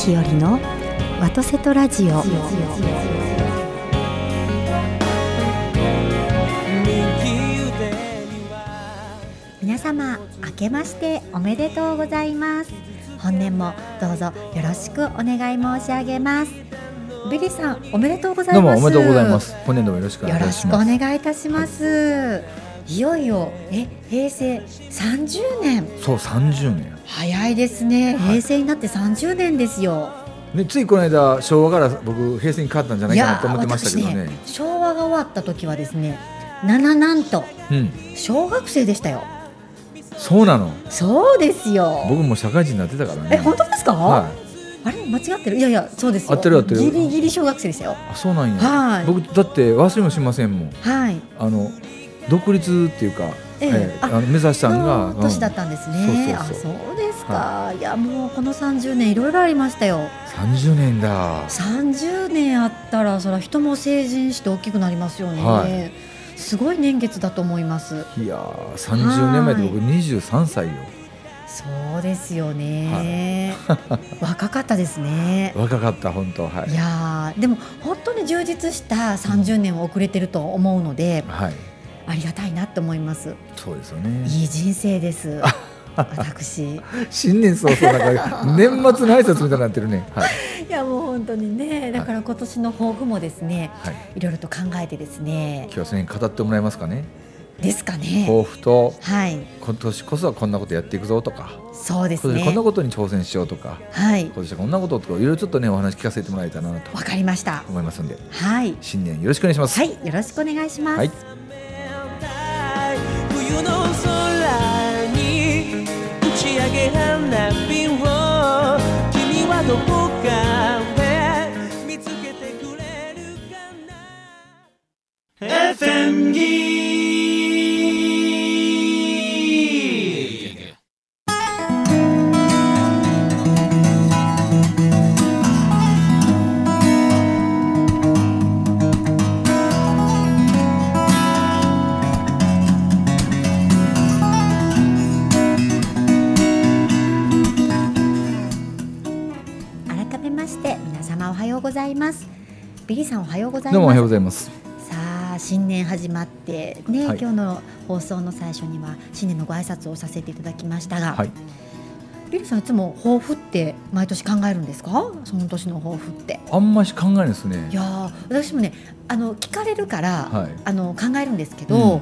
森日和のワトセトラジオ。皆様明けましておめでとうございます。本年もどうぞよろしくお願い申し上げます。ビリーさんおめでとうございます。どうもおめでとうございます。本年度もよろしくお願いよろしくおします願いいたします、い、よいよえ平成30年。そう30年早いですね。はい。平成になって30年ですよ、ねついこの間昭和から僕平成に変わったんじゃないかなと思ってましたけどね。私昭和が終わった時はですね7なんとうん。小学生でしたよ。そうなの？そうですよ。僕も社会人になってたからね。え本当ですか、はい。あれ？間違ってる？いやいやそうですよ。合ってる合ってる。ギリギリ小学生でしたよ。あそうなんや、はい。僕だって忘れもしませんもん。はい。あの独立っていうか、ええ。ああの目指したんがの年だったんですね、あそうですか、い、やもうこの30年いろいろありましたよ。30年だ。30年あったらそれは人も成人して大きくなりますよね、はい。すごい年月だと思います。いやー30年前で僕23歳よ。そうですよね、若かったですね。若かった本当はい。いやーでも本当に充実した30年を遅れてると思うのではいありがたいなと思います。そうですよね。いい人生です。私。新年早々なんか 年末の挨拶みたいになってるね。はい。いやもう本当にね。だから今年の抱負もですねはい。いろいろと考えてですね。今日は語ってもらえますかね。ですかね。抱負とはい。今年こそはこんなことやっていくぞとか。そうです今年こんなねことに挑戦しようとか。はい。今年はこんなこととかいろいろちょっとねお話聞かせてもらえたらなとわかりました。思いますんで。はい。新年よろしくお願いします、はい。よろしくお願いします、はい。冬の空に打ち上げ花火を君はどこかで見つけてくれるかな。FM ギして皆様おはようございます。ビリーさんおはようございます。どうもおはようございます。さあ新年始まってね、はい。今日の放送の最初には新年のご挨拶をさせていただきましたが、はい。ビリーさんいつも抱負って毎年考えるんですか？その年の抱負って。あんまし考えないですね。いやー私もねあの聞かれるから、はい。あの考えるんですけど、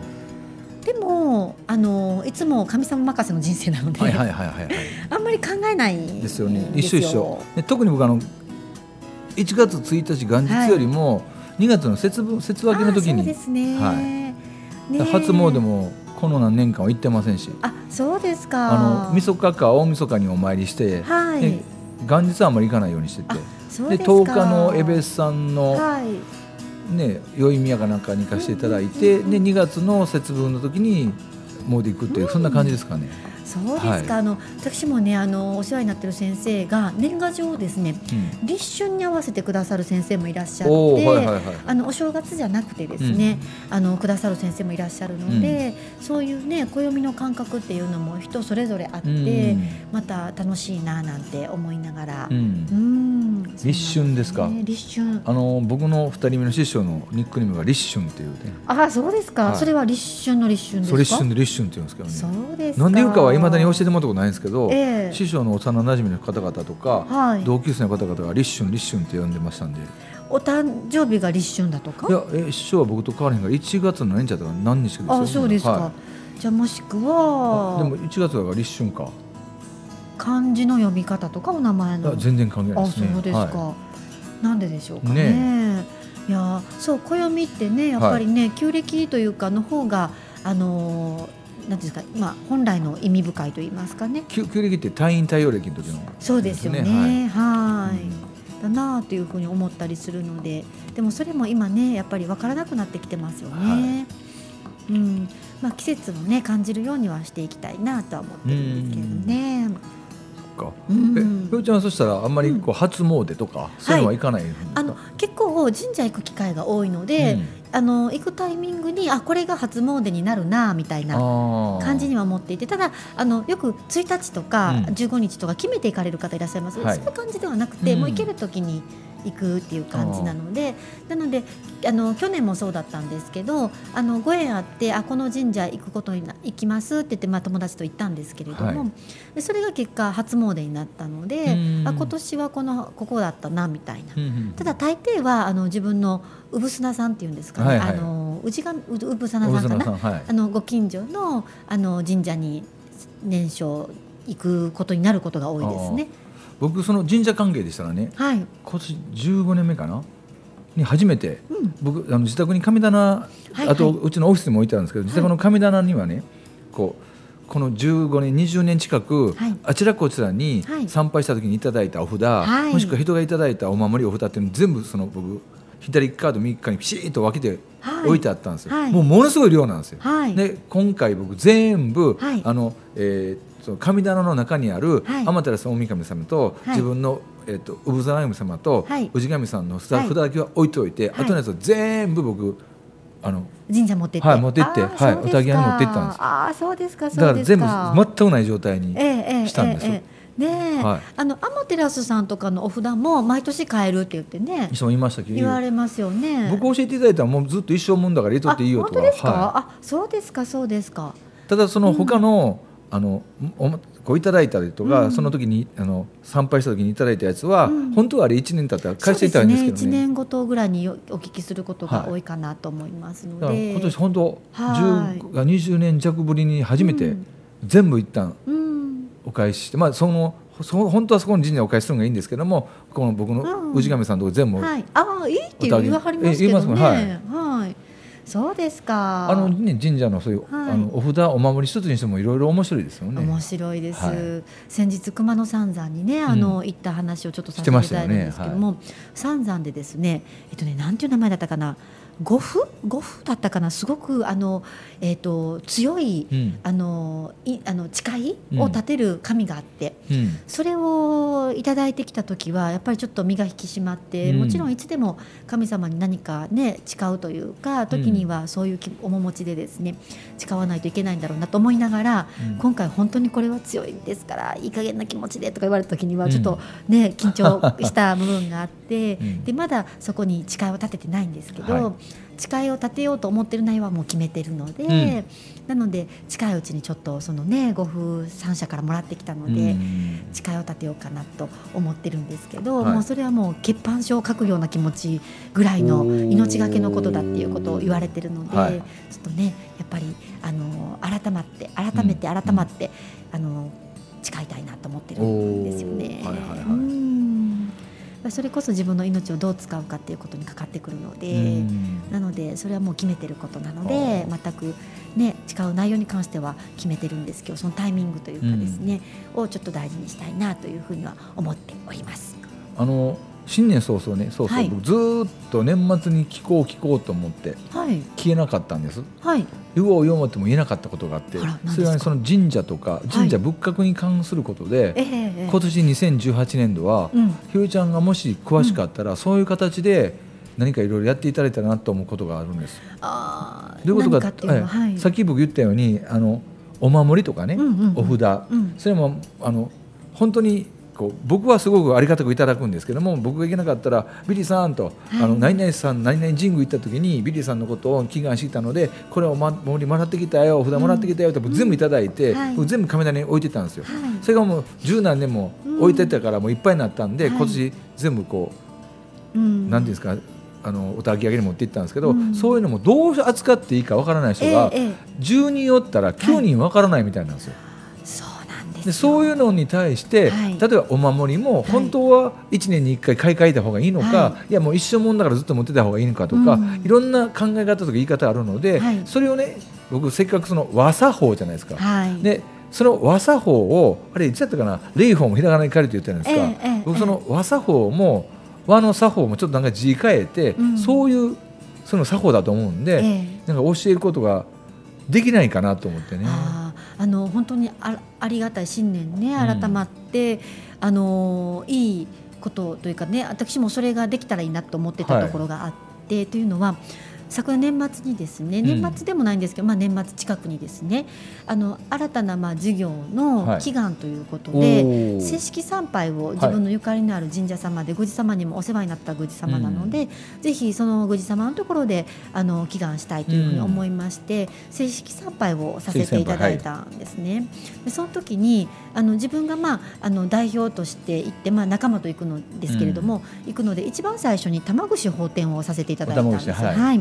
でもあのいつも神様任せの人生なので、はいはいはいはいはいあんまり考えないんですよね一緒一緒で特に僕あの1月1日元日よりも2月の節分節分けの時に、ですね。はいね初詣もこの何年間は行ってませんしあそうですか。あのみそかか大晦日にお参りして、はいで。元日はあんまり行かないようにしててでですか。10日の江別さんの、はい。ね宵宮かなんかに行かせていただいて、で2月の節分の時に詣行くっていう、そんな感じですかね。そうですか。あの私もねあのお世話になってる先生が年賀状をですねうん。立春に合わせてくださる先生もいらっしゃって。はいはいはいあのお正月じゃなくてですね、あのくださる先生もいらっしゃるので、そういうね暦の感覚っていうのも人それぞれあって、うん。また楽しいななんて思いながら、うん。うん。立春ですか。立春。あの僕の2人目の師匠のニックネームが立春っていうね。ああそうですか、はい。それは立春の立春ですか？そう立春で立春って言うんですけどね。そうですか。なんで言うかはいまだに教えてもらったことないんですけど、ええ。師匠の幼馴染の方々とか、はい。同級生の方々が立春立春って呼んでましたんで。お誕生日が立春だとか？いやえ師匠は僕と変わらへんから1月の何日だったか何日かですよ。あそうですか、はじゃあもしくい、はでも1月だから立春か。漢字の読み方とかお名前の。あ全然関係ないあですね。そうですか、はなんででしょうかね。ねいやそう暦ってねやっぱりね、旧暦というかの方があのーなんですか、まあ、本来の意味深いと言いますかね。い、旧旧暦って退院太陽暦の時のそうですよね。はい。うん。だなあというふうに思ったりするので。でもそれも今ねやっぱり分からなくなってきてますよね。うん。まあ、季節をね感じるようにはしていきたいなとは思ってるんですけどね。か。うん。えちゃんはそしたらあんまりこう初詣とか、そういうのは行かないあの結構神社行く機会が多いので、うん。あの行くタイミングにあこれが初詣になるなみたいな感じには思っていてただあのよく1日とかうん。15日とか決めて行かれる方いらっしゃいます、はい。そういう感じではなくて、うん。もう行ける時に行くっていう感じなのでなのであの去年もそうだったんですけどあのご縁あってあこの神社行くことにな行きますって言って、まあ、友達と行ったんですけれども、はい。でそれが結果初詣になったので、うん。あ今年はこのここだったなみたいな。うんうんただ大抵はあの自分の産砂さんっていうんですかね、はいはい。あの氏神産砂大さんかな？園さんはい。あのご近所のあの神社に年少行くことになることが多いですね。僕その神社関係でしたらねはい。今年15年目かな？に初めてうん。僕あの自宅に神棚、はいあとはうちのオフィスにも置いてあるんですけど、自宅の神棚にはねこうこの15年20年近く、はい。あちらこちらにはい。参拝した時にいただいたお札、はい。もしくは人がいただいたお守りお札っていうの全部その僕左側と右側にピシッと分けてはい。置いてあったんですよ、はい。もうものすごい量なんですよ。はい。で今回僕全部、はい。あのえーその神棚の中にあるはい。天照大神様と、はい。自分の、えー、と産沢神様と、はい。氏神さんの札,、だけは置いといて、はい。後のやつは全部僕あの神社持ってって。はい持ってってあーはいお焚き上げに持って行ったんです。ああそうですかだそうですか。ら全部か。全くない状態に、したんですええええ。ねえ、はい。あのアマテラスさんとかのお札も毎年買えるって言ってね。人もいましたけど。言われますよね。僕教えていただいたらもうずっと一生もんだから入れとっていいよとかあ本当ですか、はあそうですかそうですか。い、ただその他の,、あのおこういただいたりとか、うん。その時にあの参拝した時にいただいたやつは、うん。本当はあれ1年経ったら返していた1んですけどね。年ごとぐらいにお聞きすることが多いかなと思いますのだからで、今年本当はい。10が20年弱ぶりに初めてうん。全部一旦うん。お返しして、まあそのそ本当はそこの神社にお返しするのがいいんですけどもこの僕うん。の氏神さんのとこ全部、はい、ああいいって言わはりますけどね。え言いますはい、そうですか。あのね神社のそういう、はい。あのお札お守り一つにしてもいろいろ面白いですよね。面白いです、はい。先日熊野三山にねあの、行った話をちょっとさせていただいたんですけども、三山でですねえっとねなんていう名前だったかな五符五符だったかな？すごくあのえっと強い、うん。あのいあの誓いうん。を立てる神があって、うん。それをいただいてきた時はやっぱりちょっと身が引き締まって、うん。もちろんいつでも神様に何かね誓うというか時にはそういう気面持ちでですね誓わないといけないんだろうなと思いながら、うん。今回本当にこれは強いんですからいい加減な気持ちでとか言われた時にうん。はちょっとね、緊張した部分があって、うん。でまだそこに誓いを立ててないんですけど、はい誓いを立てようと思ってる内容はもう決めてるので、なので近いうちにちょっとそのねご夫3社からもらってきたので。うん。誓いを立てようかなと思ってるんですけど、はい。もうそれはもう血板書を書くような気持ちぐらいの命がけのことだっていうことを言われてるので、はい。ちょっとねやっぱりあの改まって改めてうん改まって、あの誓いたいなと思ってるんですよね。はいはいはい。うんそれこそ自分の命をどう使うかっていうことにかかってくるので。うんなのでそれはもう決めてることなのあでー全くね誓う内容に関しては決めてるんですけどそのタイミングというかですね、をちょっと大事にしたいなというふうには思っております。あの新年早々ねそうそう、はい。僕ずーっと年末に聞こう聞こうと思ってはい。聞けなかったんです。はい。言おう言おうっても言えなかったことがあってそれは、ね、その神社とか神社仏閣に関することで、ええええ今年2018年度は、うん。ひよりちゃんがもし詳しかったら、そういう形で何かいろいろやっていただいたらなと思うことがあるんです。あーどういうことか何っていうのは、はい。はい、さっき僕言ったようにあのお守りとかね、うんうんうん。お札、うん。それもあの本当にこう僕はすごくありがたくいただくんですけども僕が行けなかったらビリーさんと、はい。あの何々さん何々神宮行った時にビリーさんのことを祈願してきたのでこれをお守りもらってきたよお札もらってきたよって僕全部いただいて、全部神棚に置いてたんですよ。はい。それがもう十何年も置いてたからもういっぱいになったんで、はい。今年全部こううん。なんていうんですかあのお焚き上げに持って行ったんですけど、うん。そういうのもどう扱っていいかわからない人が、ええええ。10人おったら9人わからないみたいなんですよ。そうなんですよでそういうのに対して、はい。例えばお守りも本当は1年に1回買い替えた方がいいのか、、はい。やもう一生もんだからずっと持ってた方がいいのかとか、うんいろんな考え方とか言い方あるので、はい。それをね僕せっかくその和作法じゃないですか。はい。でその和作法をあれいつやったかな？霊法もひらがなに書いて言ってるんですか、ええええ僕その和作法も和の作法もちょっとなんか字変えて、うん。そういうその作法だと思うんで、ええ。なんか教えることができないかなと思ってね。あの本当にあありがたい新年ねうん。改まって、あのいいことというかね私もそれができたらいいなと思ってたところがあって、というのは昨年年末にですねん。年末でもないんですけど、まあ、年末近くにですねあの新たなまあ事業のはい。祈願ということおで、ー。正式参拝を自分のゆかりのある神社様で宮司様にもお世話になった宮司様なので、ぜひその宮司様のところであの祈願したいというふうに思いまして、正式参拝をさせていただいたんですね。でその時にあの自分が、まあ、あの代表として行って、まあ、仲間と行くのですけれども、行くので一番最初に玉串法典をさせていただいたんです。はい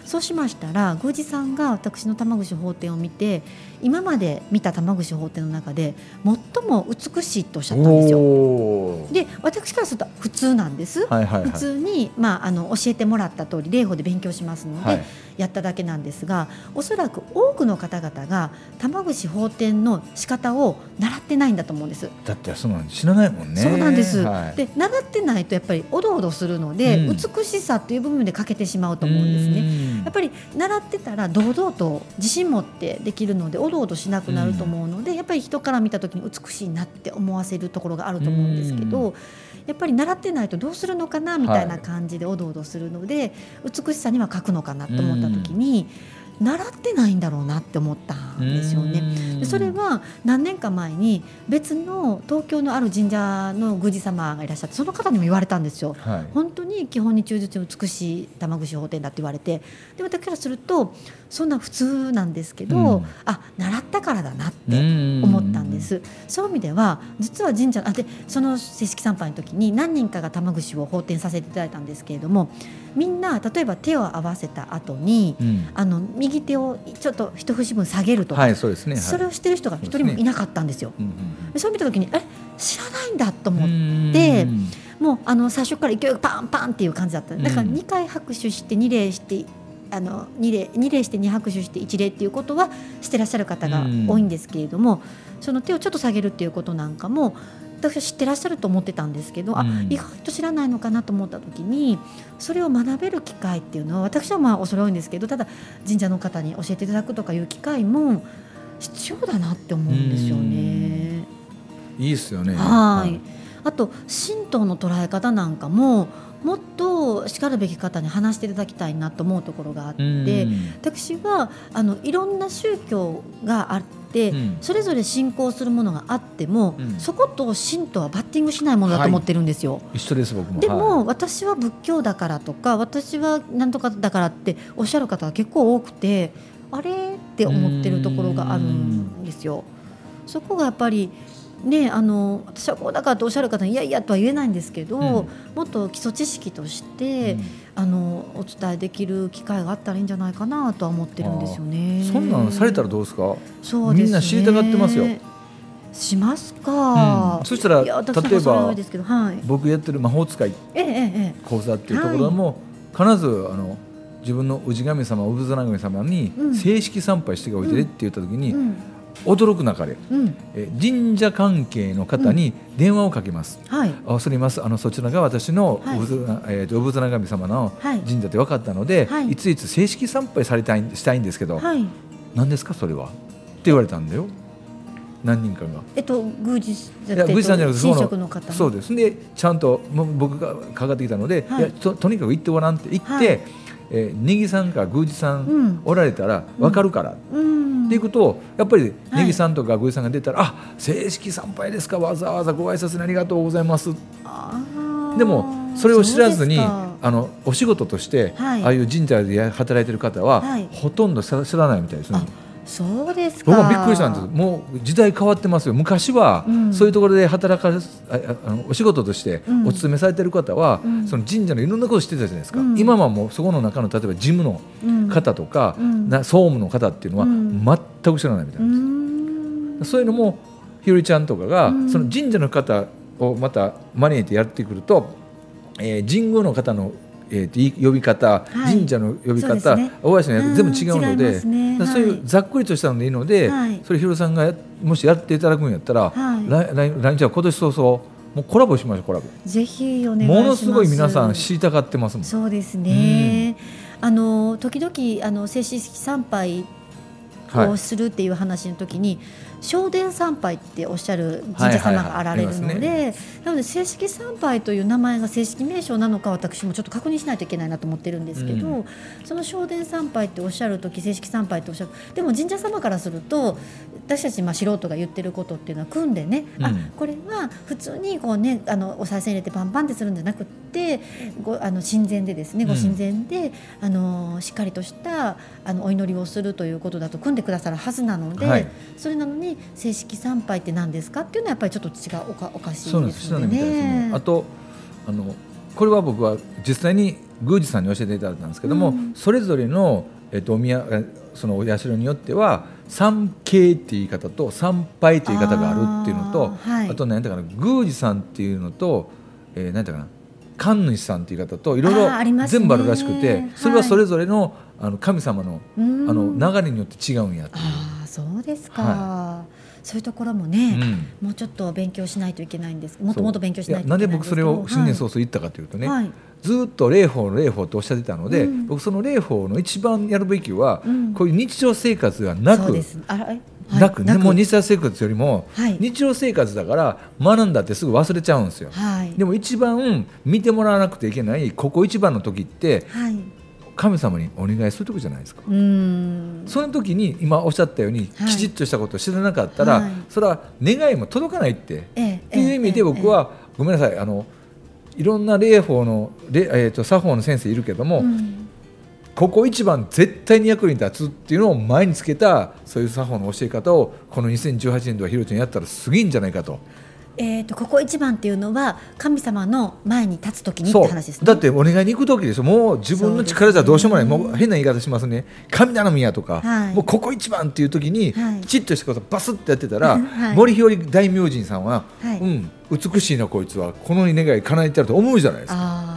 そうしましたら宮司さんが私の玉串法典を見て今まで見た玉串法典の中で最も美しいとおっしゃったんですよ。で私からすると普通なんです。はいはいはい。普通に、まあ、あの教えてもらった通り霊法で勉強しますので、はい。やっただけなんですがおそらく多くの方々が玉串法典の仕方を習ってないんだと思うんです。だってその知らないもんね。そうなんです、はい。で習ってないとやっぱりおどおどするので、うん。美しさっていう部分で欠けてしまうと思うんですね。ねやっぱり習ってたら堂々と自信持ってできるのでおどおどしなくなると思うので、やっぱり人から見た時に美しいなって思わせるところがあると思うんですけど、うやっぱり習ってないとどうするのかなみたいな感じでおどおどするので、美しさには欠くのかなと思った時に、習ってないんだろうなって思ったんですよね。でそれは何年か前に別の東京のある神社の宮司様がいらっしゃってその方にも言われたんですよ。はい本当に基本に忠実に美しい玉串法典だって言われてで私からするとそんな普通なんですけど、うん。あ習ったからだなって思ったんです、そういう意味では実は神社あでその正式参拝の時に何人かが玉串を法典させていただいたんですけれどもみんな例えば手を合わせた後に、うん。あの右手をちょっと一節分下げるとか、はいそうですね。はい。それをしてる人が一人もいなかったんですよ。うんうんでそう見た時にえ知らないんだとうん思って。でもうあの最初から勢いがパンパンっていう感じだった。だからうん。2回拍手して2礼してあの2礼二礼して2拍手して1礼っていうことはしてらっしゃる方が多いんですけれども、その手をちょっと下げるっていうことなんかも私は知ってらっしゃると思ってたんですけど、あうん。意外と知らないのかなと思った時にそれを学べる機会っていうのは私はまあ恐れ多いんですけどただ神社の方に教えていただくとかいう機会も必要だなって思うんですよね。いいですよね。はい、あと神道の捉え方なんかももっとしかるべき方に話していただきたいなと思うところがあって、うん。私はあのいろんな宗教があって、うん。それぞれ信仰するものがあっても、うん。そこと神道はバッティングしないものだと思ってるんですよ。一緒です僕も。でも、はい。私は仏教だからとか私は何とかだからっておっしゃる方が結構多くてあれ？って思ってるところがあるんですよ。そこがやっぱりね、あの私はこうだからとおっしゃる方にいやいやとは言えないんですけど、うん。もっと基礎知識として、うん。あのお伝えできる機会があったらいいんじゃないかなとは思ってるんですよね。そんなんされたらどうですか？そうですね。みんな知りたがってますよ。しますか。うん。そしたら例えばは多い。僕やってる魔法使い講座っていうところも、必ずあの自分の氏神様産綱神様にうん。正式参拝しておいてねって言った時え。に、うん驚く中でうん。え神社関係の方に電話をかけます。はい。あ恐れます。あのそちらが私のはい。産綱、えーと産綱神様のはい。神社で分かったので、はい。い、ついつ正式参拝されたいしたいんですけど、はい。何ですかそれは？って言われたんだよ。何人かが。えっと宮司いや宮司さんじゃなくて神そ職の方そうです。でちゃんと僕がかかってきたので、はい。い、やととにかく行ってごらんって言って、はいえー、ネギさんか宮司さん、うん。おられたら分かるから、うん。っていうことをやっぱりはい。ネギさんとか宮司さんが出たら、あ正式参拝ですか。わざわざご挨拶にありがとうございます。でもそれを知らずにあのお仕事として、はい。ああいう神社で働いてる方は、はい。ほとんど知らないみたいですね。あ。そうですか。僕もびっくりしたんです。もう時代変わってますよ。昔は、うん。そういうところで働かれあああのお仕事としてうん。お勤めされてる方は、うん。その神社のいろんなことを知ってたじゃないですか、うん。今はもうそこの中の例えば事務のうん。方とか、うん。な総務の方っていうのはうん。全く知らないみたいうなーんです、ん。そういうのもひよりちゃんとかが、うん。その神社の方をまた招いてやってくると、えー神宮の方の、えーとい呼び方、はい。神社の呼び方、ね。お会いしのやつ全部違うので、ね。そういはい。うざっくりとしたのでいいので、はい。それひろさんがやもしやっていただくんやったら、はい。来来来日は今年早々もうコラボしましょうコラボ。ぜひお願いします。ものすごい皆さん知りたがってますもん。そうですね。あの時々あの正式参拝はい。をするっていう話の時に、正殿参拝っておっしゃる神社様があられるのはいはいはいあで、なので正式参拝という名前が正式名称なのか私もちょっと確認しないといけないなと思ってるんですけど、うん。その正殿参拝っておっしゃる時正式参拝っておっしゃるでも神社様からすると私たちまあ素人が言ってることっていうのは組んでね、あうん。これは普通にこうねあのお賽銭入れてパンパンってするんじゃなくってごあの神前でですねうん。ご神前で、あのしっかりとしたあのお祈りをするということだと組んでくださるはずなので、はい。それなのに正式参拝って何ですかっていうのはやっぱりちょっと違うおかおかしいです。ですのでそうなんみたいですねね。あとあのこれは僕は実際に宮司さんに教えていただいたんですけども、うんそれぞれのえっとお宮えそのお社によっては参詣っていう言い方と参拝という言い方があるっていうのとあ,、はい、あと何だかな宮司さんっていうのと、えー、何だかな神主さんっていう言い方といろいろ全部あるらしくて、それはそれぞれのあの神様のあうんの流れによって違うんやっていう。そうですか、はそういうところもね、うん。もうちょっと勉強しないといけないんです。もっともっと勉強しないといけやなないんで僕それを新年早々々言ったかというとね、はい。ずっと霊法霊法とおっしゃってたので、うん。僕その霊法の一番やるべきは、うん。こういう日常生活がなくはいなくね。もう日常生活よりも、はい。日常生活だから学んだってすぐ忘れちゃうんですよ。はい。でも一番見てもらわなくていけないここ一番の時ってはい神様にお願いする時じゃないですか。その時に今おっしゃったように、はい。きちっとしたことを知らなかったら、はい。それは願いも届かないって。ええっていう意味で僕は、ごめんなさいあのいろんな霊法の霊、えー、と作法の先生いるけども、うん。ここ一番絶対に役に立つっていうのを前につけたそういう作法の教え方をこの2018年度はひろちゃんやったらすげえんじゃないかと。えー、とここ一番っていうのは神様の前に立つ時にって話ですね。だってお願いに行く時でしょもう自分の力じゃどうしようもない、ねもう。変な言い方しますね。神頼みやとか、はい。もうここ一番っていう時に、はいきちっとしたことバスッてやってたら、はい。森ひより大明神さんは、はい。うん、美しいなこいつはこの願い叶えてやると思うじゃないですか。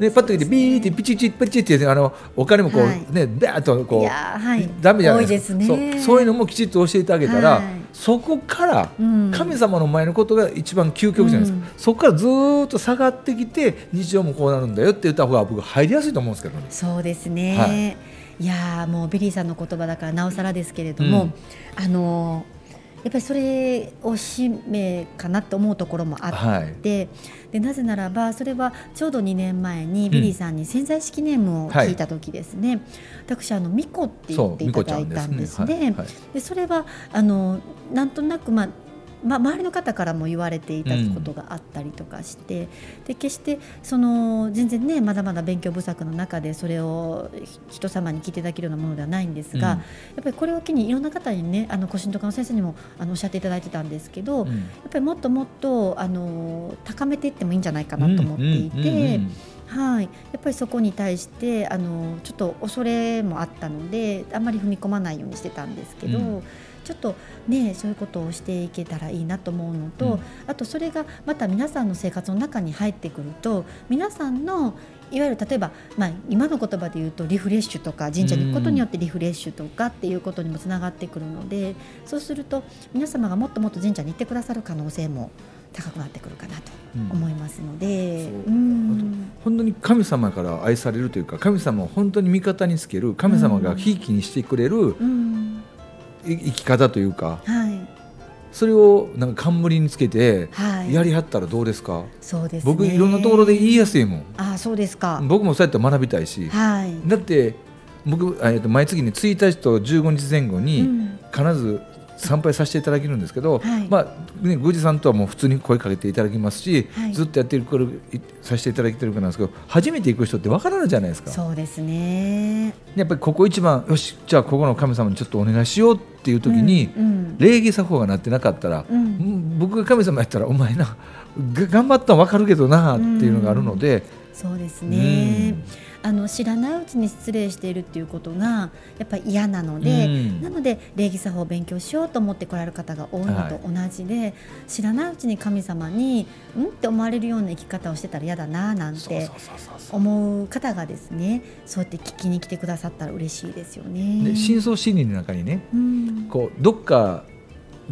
でパッと来てビーってピチチピチってあのお金もこう、はい。ねバーッとこいうはい。ダメじゃないですか。ね。そうそういうのもきちっと教えてあげたら、はい。そこからうん。神様の前のことが一番究極じゃないですか、うん。そこからずーっと下がってきて日常もこうなるんだよって言った方が僕入りやすいと思うんですけどね。そうですね、、はい。やーもうビリーさんの言葉だからなおさらですけれども、うん。あのーやっぱりそれを使命かなと思うところもあって、はい。でなぜならばそれはちょうど2年前にビリーさんに潜在式ネームを聞いた時ですね、私あのミコって言そうっていただいたんですね。はいはい。でそれはあのなんとなく、まあまあ、周りの方からも言われていたことがあったりとかして、で決してその全然ねまだまだ勉強不足の中でそれを人様に聞いていただけるようなものではないんですが、うん。やっぱりこれを機にいろんな方にねあの古神とかの先生にもあのおっしゃっていただいてたんですけど、うん。やっぱりもっともっとあの高めていってもいいんじゃないかなと思っていて。うんうんうんうん。はい、やっぱりそこに対してあのちょっと恐れもあったのであんまり踏み込まないようにしてたんですけど、うんちょっとねそういうことをしていけたらいいなと思うのと、うん。あとそれがまた皆さんの生活の中に入ってくると皆さんのいわゆる例えば、まあ、今の言葉で言うとリフレッシュとか神社に行くことによってリフレッシュとかっていうことにもつながってくるのでそうすると皆様がもっともっと神社に行ってくださる可能性も高くなってくるかなとうん思いますので。そううん。本当に神様から愛されるというか神様を本当に味方につける神様がひいきにしてくれるうん。い生き方というかはい。それをなんか冠につけてはい。やりはったらどうですか、そうですね。僕いろんなところで言いやすいもん。あそうですか。僕もそうやって学びたいし、はい。だって僕、えーと毎月に1日と15日前後うにん。必ず参拝させていただけるんですけど、はい。まあね、宮司さんとはもう普通に声かけていただきますし、はい。ずっとやってるからいさせていただいてるからなんですけど初めて行く人ってわからないじゃないですか。そうですね。やっぱりここ一番よしじゃあここの神様にちょっとお願いしようっていう時に、うんうん。礼儀作法がなってなかったら、うん。うん僕が神様やったらお前なが頑張ったの分かるけどなっていうのがあるので、そうですね。うんあの知らないうちに失礼しているっていうことがやっぱり嫌なので、うん。なので礼儀作法を勉強しようと思って来られる方が多いのと同じで、知らないうちに神様にうんって思われるような生き方をしてたら嫌だななんて思う方がですねそうやって聞きに来てくださったら嬉しいですよね。で深層心理の中にねうん。こうどっか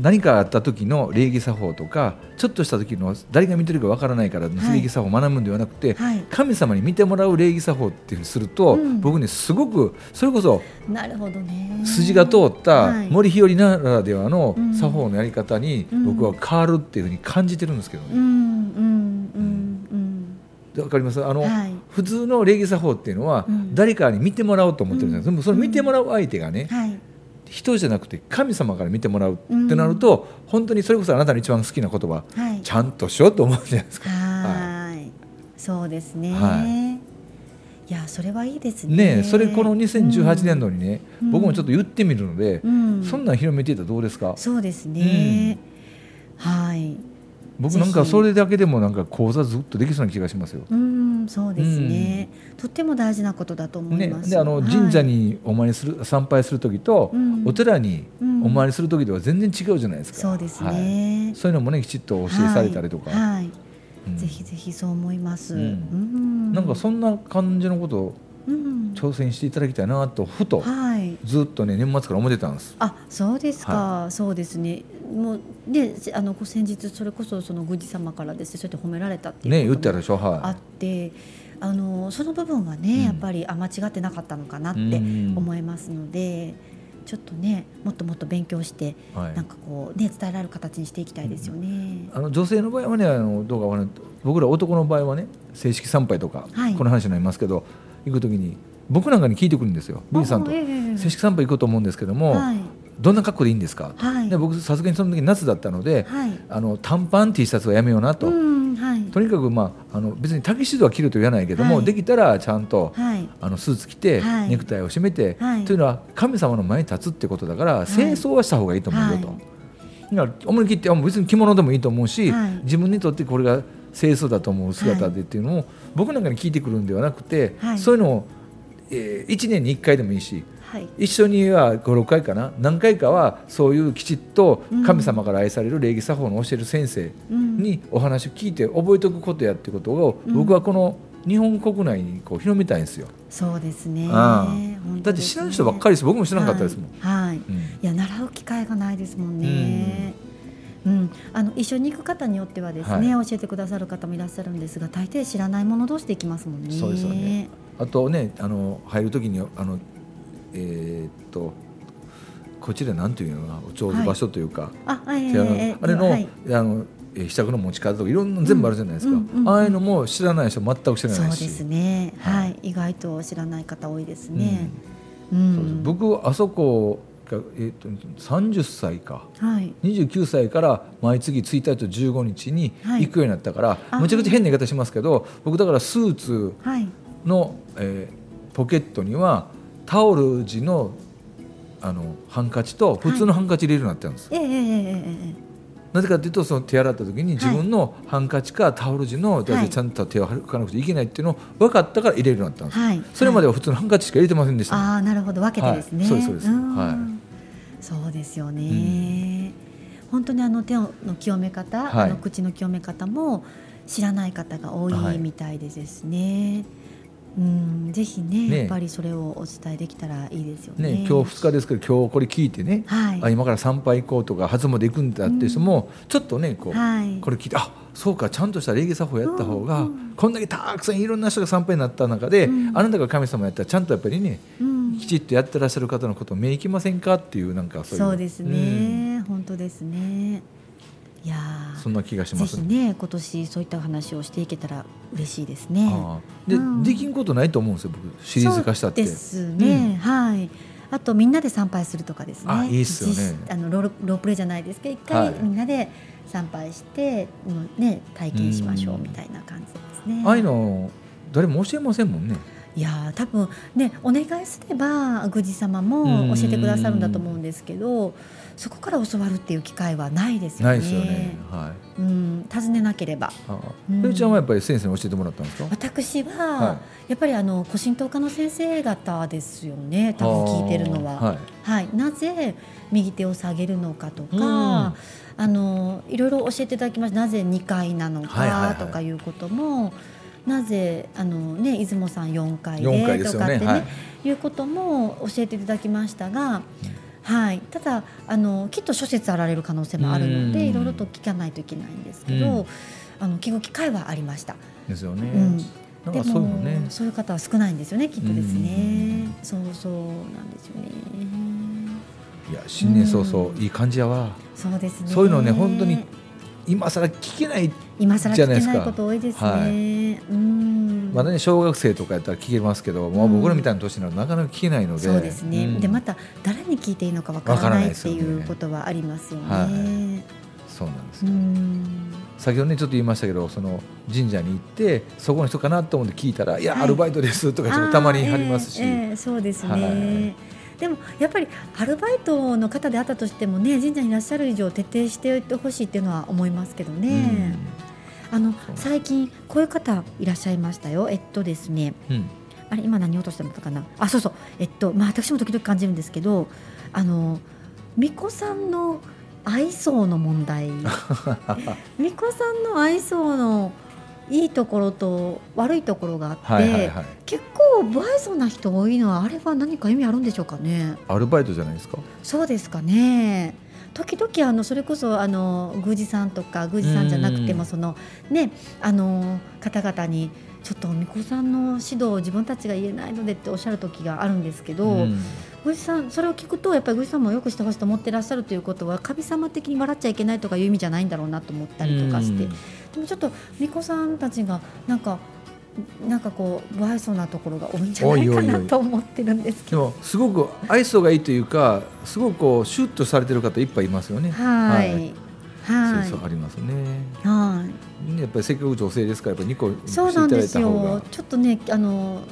何かあった時の礼儀作法とかちょっとした時の誰が見てるかわからないからはい。礼儀作法を学ぶんではなくて、はい。神様に見てもらう礼儀作法っていうふうにすると、うん。僕ねすごくそれこそなるほどね。筋が通ったはい。森日和ならではのうん。作法のやり方にうん。僕は変わるっていうふうに感じてるんですけどね。うんうんうんわかります？あの、うんはい。普通の礼儀作法っていうのは、うん。誰かに見てもらおうと思ってるんですよ、うん。でもその見てもらう相手がね、はい人じゃなくて神様から見てもらうってなると、本当にそれこそあなたの一番好きな言葉はい。ちゃんとしようと思うじゃないですか。はーい。そうですね、、はい。やそれはいいですね。ねえそれこの2018年度にね、うん。僕もちょっと言ってみるので、うん、そんなん広めていたらどうですか？そうですね、はい僕なんかそれだけでもなんか講座ずっとできそうな気がしますよ。うんそうですね、とっても大事なことだと思いね、ます、であのはい。神社にお参りする参拝する時と、うん。お寺にうん。お参りする時では全然違うじゃないですか。そうですはい。ね、そういうのもねきちっと教えされたりとか、はい。はい。うん。ぜひぜひそう思います、うん。うん。なんかそんな感じのことをうん。挑戦していただきたいなとふとはい。ずっとね年末から思ってたんです。あそうですか、そうですねもうねあの先日それこそその宮司様からですねそうやって褒められたっていうね言こともったでしょあはってあのその部分はね、うん。やっぱりあ間違ってなかったのかなっい。てうん。思いますので、ちょっとねもっともっと勉強して、はい。なんかこうね伝えられる形にしていきたいですよね。あの女性の場合はねあのどうかわからない。僕ら男の場合はね正式参拝とか、はい。この話になりますけど行く時に僕なんかに聞いてくるんですよ。B さんと。あええ。正式参拝行こうと思うんですけども、はいどんな格好でいいんですか、はい。で僕さすがにその時夏だったので、はい。あの短パン T シャツはやめようなと、うんはい。とにかく、まあ、あの別にタキシードは着ると言わないけども、はい。できたらちゃんと、はい。あのスーツ着て、はい。ネクタイを締めて、はい。というのは神様の前に立つってことだから、清掃はした方がいいと思うよと。はい。だから思い切って別に着物でもいいと思うし、はい。自分にとってこれが清掃だと思う姿でっていうのを、僕なんかに聞いてくるんではなくて、はい。そういうのを、え1年に1回でもいいしはい一緒には56回かな？何回かはそういうきちっと神様から愛される礼儀作法の教える先生うんにお話を聞いて覚えておくことやってことを、うん僕はこの日本国内にこう広めたいんですよ。そうですね。だって知らん人ばっかりです僕も知らなかったですもん。はい。はいや習う機会がないですもんね。うん、あの一緒に行く方によってはですね、は教えてくださる方もいらっしゃるんですが、大抵知らない者同士で行きますもんね。そうですよね。あとねあの入る時にあのえーっとこちらなんていうのかなおちょうど場所というか、あ、ええでああれの,、はい。あのの持ち方とかいろんな全部あるじゃないですか、うんうんうん。ああいうのも知らない人全く知らないし。そうですね。ははい。い、意外と知らない方多いですね。ううん。そうん。僕あそこが、えーっと30歳か。はい。29歳から毎月1日と15日にはい。行くようになったから、あむちゃくちゃ変な言い方しますけど僕だからスーツはい。の、えーポケットにはタオル地のあのハンカチと普通のハンカチ入れるようになってるんです、えええええええなぜかというとその手洗った時に自分のハンカチかタオル地のだはい。ちゃんと手を拭かなくていけないっていうのを分かったから入れるようになったんです、はい。それまではは普通のハンカチしか入れてませんでした、ああ、なるほど、分けてですね。はい。そうですそうです。ん。はい。そうですよね。本当にあの手の清め方、はい。あの口の清め方も知らない方が多はいいみたいでですね。うん、ぜひねね。やっぱりそれをお伝えできたらいいですよね。ね、今日2日ですけど今日これ聞いてね、はい。あ今から参拝行こうとか初詣行くんだっていう人も、ちょっとねこう、はい。これ聞いてあそうかちゃんとした礼儀作法やった方が、うんうん。こんだけたくさんいろんな人が参拝になった中で、うん。あなたが神様やったらちゃんとやっぱりねうん。きちっとやってらっしゃる方のことを目いきませんかっていうなんかそういう。そうですね、本当ですね。いやそんな気がしぜますひね今年そういった話をしていけたら嬉しいですね。で、うん。できんことないと思うんですよ僕シリーズ化したって。そうですね、はい。あとみんなで参拝するとかですね。あいいっすよね。実あのロールロープレイじゃないですけど、一回はい。みんなで参拝して、うんね体験しましょううんみたいな感じですね。ああいうの誰も教えませんもんね。いやー多分ねお願いすれば宮司様も教えてくださるんだと思うんですけど、そこから教わるっていう機会はないですよね。ないですよね。はい。うん。尋ねなければ。うちゃんはやっぱり先生に教えてもらったんですか？私は、はやっぱりあの古神道家の先生方ですよね。多分聞いてるのは。はい。はい、なぜ右手を下げるのかとか、うん。あのいろいろ教えていただきました。なぜ2回なのかとかいうことも、なぜあの、ね、出雲さん4回4回でとかってね、よねはい。い、うことも教えていただきましたが、はい、ただあのきっと諸説あられる可能性もあるのでうんいろいろと聞かないといけないんですけど、うんあの聞く機会はありました。ですよね。うんでもかそういうのね。そういう方は少ないんですよねきっとですうねん。そうそうなんですよね。いや新年早々うんいい感じやわ。そうですね。そういうのね本当に今更聞けない。今更聞けじゃないですかないこと多いですね。はいうん。まだね小学生とかやったら聞けますけど、もう僕らみたいな年になるとなかなか聞けないので。そうですね、んでまた誰に聞いていいのかわからなないいっていうことはありますよね。はいそうなんですうよ。ん先ほどねちょっと言いましたけどその神社に行ってそこの人かなと思って聞いたら「いや、はいアルバイトです」とかちょっとたまにありますし、ええええそうですね、はいでもやっぱりアルバイトの方であったとしてもね神社にいらっしゃる以上徹底しておいてほしいっていうのは思いますけどね、あの最近こういう方いらっしゃいましたよ。えっとですね。うん。うんあれ今何を落としてもかな。あそうそう。えっとまあ私も時々感じるんですけどあの巫女さんの愛想の問題。巫女さんの愛想のいいところと悪いところがあって、はいはいはい。結構不愛想な人多いのはあれは何か意味あるんでしょうかね。アルバイトじゃないですか？そうですかね。時々あのそれこそあの宮司さんとか宮司さんじゃなくてうん。もそのねあの方々にちょっと巫女さんの指導を自分たちが言えないのでっておっしゃる時があるんですけど、うん。宮司さんそれを聞くとやっぱり宮司さんもよくしてほしいと思ってらっしゃるということは神様的に笑っちゃいけないとかいう意味じゃないんだろうなと思ったりとかして、うんでもちょっと巫女さんたちがなんかなんかこう不愛想なところが多いんじゃないかなと思ってるんですけでど。もすごく愛想がいいというかすごくこうシュッとされてる方いっぱいいますよね。はいはいはいそうそうありますね。はいやっぱりせっかく女性ですからやっぱ2個そうなんですよ。ちょっとねあの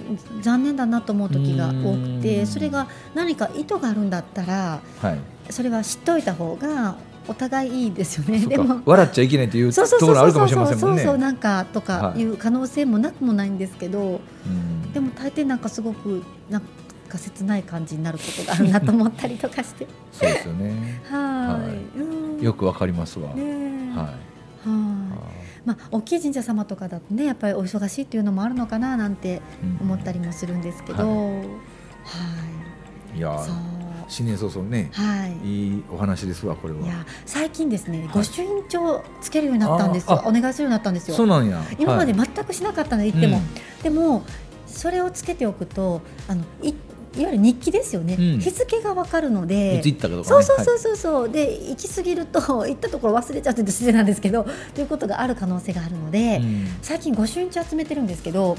残念だなと思う時が多くうてんそれが何か意図があるんだったらはい。それは知っておいた方がお互いいいですよね。でも笑っちゃいけないというところあるかもしれませんもんね。そうそうなんかとかはい。いう可能性もなくもないんですけど、うん。でも大抵なんかすごくなんか切ない感じになることがあるなと思ったりとかして。そうですよね。はい、うん。よくわかりますわ。ねえ。はい。はい。まあ大きい神社様とかだとねやっぱりお忙しいっていうのもあるのかななんてうん思ったりもするんですけど、ははい、いや新年早々ねはい。いいお話ですわこれは。いや最近ですね、い御朱印帳つけるようになったんですよあ。お願いするようになったんですよ。そうなんや。今まではい全くしなかったので言っても、うんでもそれをつけておくとあのいいわゆる日記ですよね、うん。日付がわかるので。いつ行ったかとかね。そうそうそはうそうそう、で行き過ぎると 行ったところ忘れちゃうって失礼なんですけどということがある可能性があるので、いうん。最近御朱印帳集めてるんですけど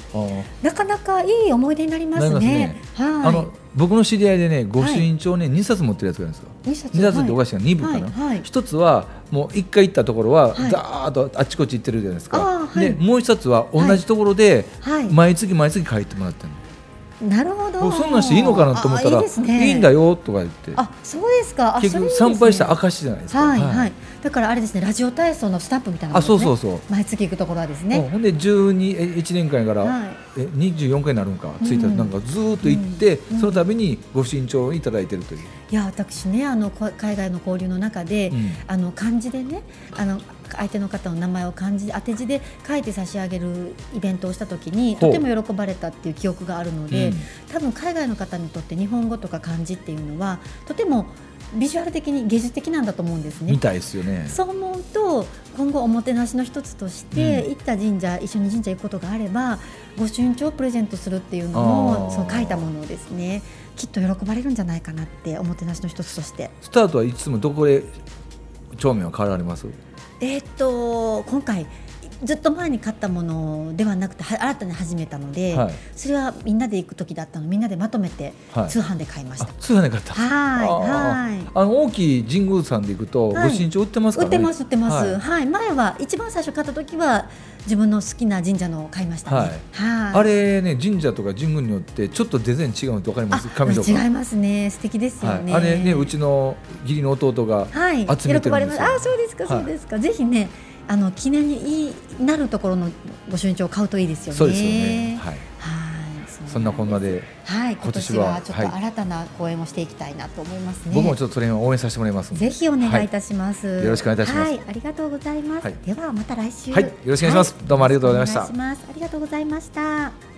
なかなかいい思い出になりますなりね。はい。あの僕の知り合いでね御朱印帳ね2冊持ってるやつがいるんですよ。二冊。2冊っておかしいな2部かな。はいはい。一つはもう一回行ったところははい。ザーッとあっちこっち行ってるじゃないですか。でもう一冊は同じところではい。毎月毎月書いてもらってるの。なるほど。僕そんなんしていいのかなと思ったらあいいねいいんだよとか言ってあ、そうですか。あ結局参拝した証じゃないですか。はいはい。だからあれですね、ラジオ体操のスタンプみたいなもあ。そうそうそう。毎月行くところはですうんね。ほんで12え1年間やから、はいえ24回になるんかついたうんなんかずーっと行って、うんその度にご身長をいただいてるという、いや私ねあのこ海外の交流の中で、うんあの漢字でねあの相手の方の名前を漢字当て字で書いて差し上げるイベントをした時にとても喜ばれたっていう記憶があるので、うん多分海外の方にとって日本語とか漢字っていうのはとてもビジュアル的に芸術的なんだと思うんですねみ。たいですよね。そう思うと今後おもてなしの一つとして、うん行った神社一緒に神社行くことがあれば御朱印帳をプレゼントするっていうのもその書いたものをですねきっと喜ばれるんじゃないかなっておもてなしの一つとして。スタートはいつもどこで帳面は変わられます？えーっと今回ずっと前に買ったものではなくては新たに始めたので、はい。それはみんなで行く時だったのみんなでまとめてはい。通販で買いました。あ通販で買った。はいあはい。ーあの大きい神宮さんで行くと、はい。ご身長売ってますね売ってます売ってます、ははい。い前は一番最初買った時は自分の好きな神社のを買いましたね。はい。はい。あれね神社とか神宮によってちょっとデザイン違うのってわかります紙とか。違いますね。素敵ですよね、はい、あれねうちの義理の弟がはい。集めて喜ばれます。るんですよ、あそうですかはい。そうですか、ぜひねあの記念になるところのご朱印帳を買うといいですよね。そうですよね、はい、はい。そんなこんなではい。今今年年ははちょっと新たな公演をしていきたいなと思いますね、僕もちょっとそれを応援させてもらいますぜひお願いいたします、よろしくお願いいたします。はい。ありがとうございます、はい。ではまた来週。はい。よろしくお願いします。どうもありがとうございました。よろしくお願いします。ありがとうございました